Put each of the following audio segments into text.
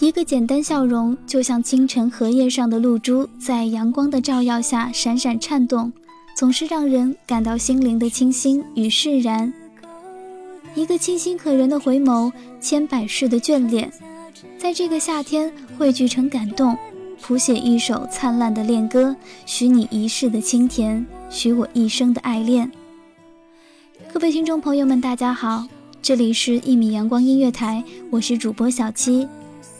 一个简单笑容，就像清晨荷叶上的露珠，在阳光的照耀下闪闪颤动，总是让人感到心灵的清新与释然。一个清新可人的回眸，千百世的眷恋，在这个夏天汇聚成感动，谱写一首灿烂的恋歌，许你一世的清甜，许我一生的爱恋。各位听众朋友们，大家好，这里是一米阳光音乐台，我是主播小七。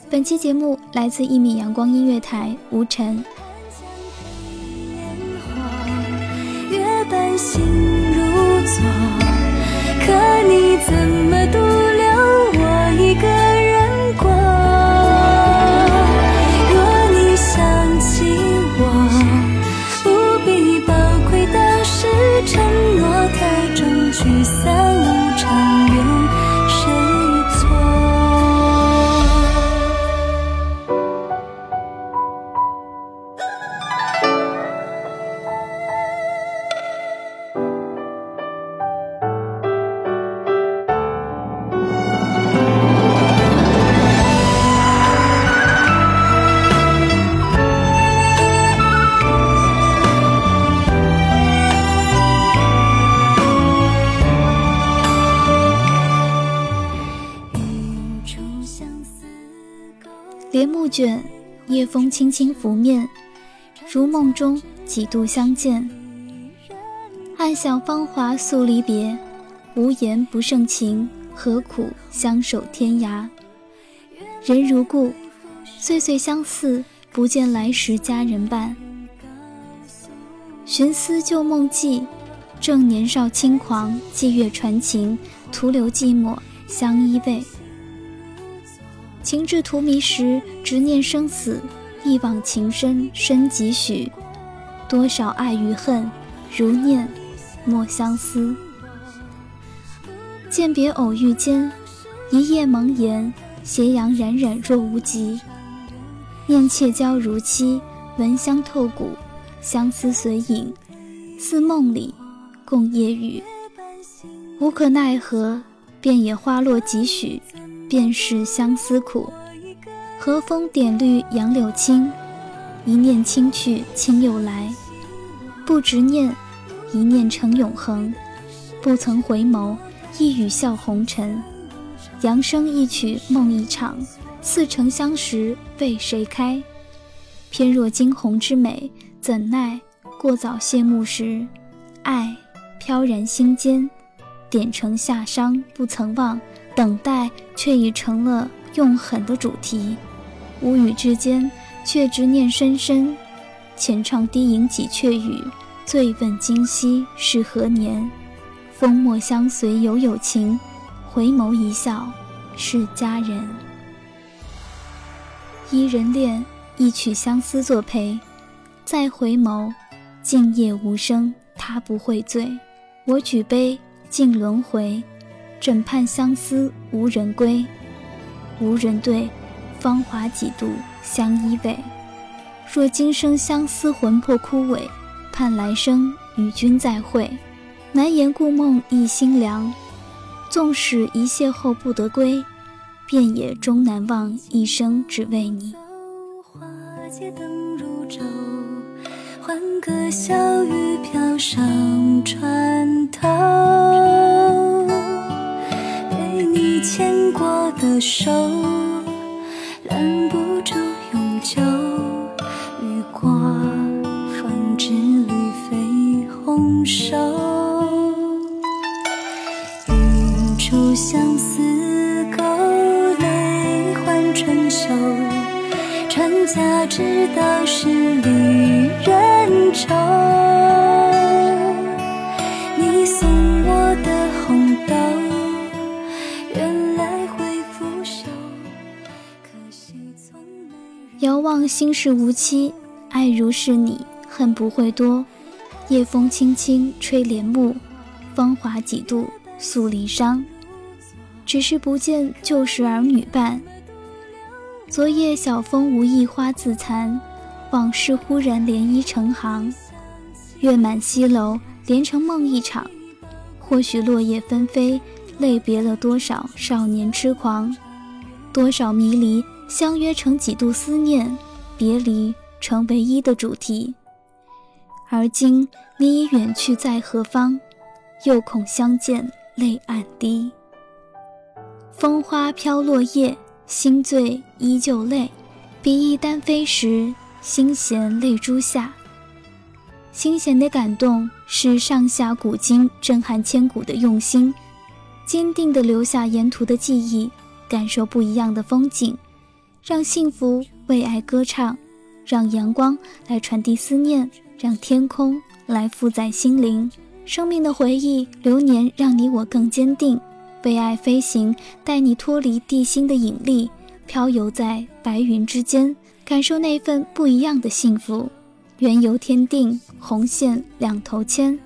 本期节目来自一米阳光音乐台，吴晨。月半心如昨，可你怎帘幕卷，夜风轻轻拂面，如梦中几度相见。暗想芳华诉离别，无言不胜情，何苦相守天涯？人如故，岁岁相似，不见来时佳人伴。寻思旧梦记，正年少轻狂，霁月传情，徒留寂寞相依偎。情至荼蘼时，执念生死；一往情深深几许？多少爱与恨，如念莫相思。饯别偶遇间，一夜蒙言，斜阳冉冉若无极。念妾娇如期，闻香透骨，相思随影，似梦里共夜雨。无可奈何，便也花落几许。便是相思苦，和风点绿杨柳青，一念清去轻又来，不执念，一念成永恒，不曾回眸，一语笑红尘，扬声一曲梦一场，似曾相识为谁开？偏若惊鸿之美，怎奈过早谢幕时，爱飘然心间，点成夏殇不曾忘。等待却已成了用狠的主题，无语之间却执念深深。浅唱低吟几阙语，醉问今夕是何年？风墨相随有有情，回眸一笑是佳人。一人恋，一曲相思作陪，再回眸，静夜无声，他不会醉。我举杯敬轮回。枕畔相思无人归，无人对，芳华几度相依偎。若今生相思魂魄枯萎，盼来生与君再会。难言故梦忆心凉，纵使一邂逅不得归，便也终难忘一生只为你。欢歌笑语飘上船头，手，拦不住永久。雨过方知绿肥红瘦，一株相思钩，泪换春秋。传家之道是离人愁。望心事无期，爱如是你，恨不会多。夜风轻轻吹帘幕，芳华几度诉离殇。只是不见旧时儿女伴。昨夜晓风无意花自残，往事忽然涟漪成行。月满西楼，连成梦一场。或许落叶纷飞，泪别了多少少年痴狂，多少迷离相约成几度思念，别离成唯一的主题。而今你已远去在何方？又恐相见泪暗滴。风花飘落叶。心醉依旧泪，比翼单飞时，心弦泪珠下。心弦的感动是上下古今震撼千古的用心，坚定地留下沿途的记忆，感受不一样的风景，让幸福为爱歌唱，让阳光来传递思念，让天空来负载心灵。生命的回忆，流年让你我更坚定。为爱飞行，带你脱离地心的引力，漂游在白云之间，感受那份不一样的幸福。缘由天定，红线两头牵，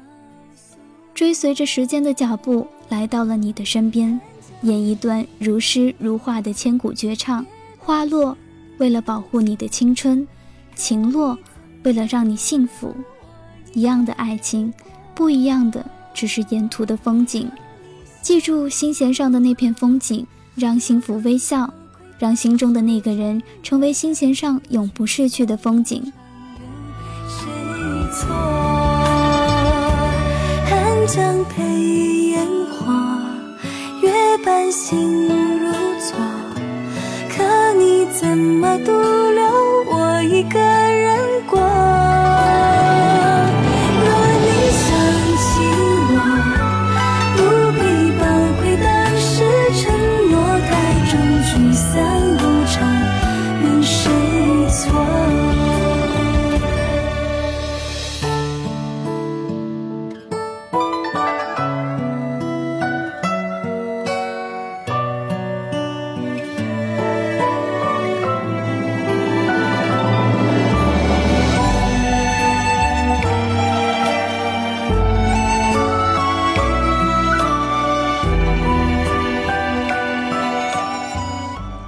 追随着时间的脚步，来到了你的身边，演一段如诗如画的千古绝唱。花落，为了保护你的青春；情落，为了让你幸福。一样的爱情，不一样的只是沿途的风景。记住心弦上的那片风景，让幸福微笑，让心中的那个人成为心弦上永不逝去的风景。谁错？寒江配烟火，月半心多。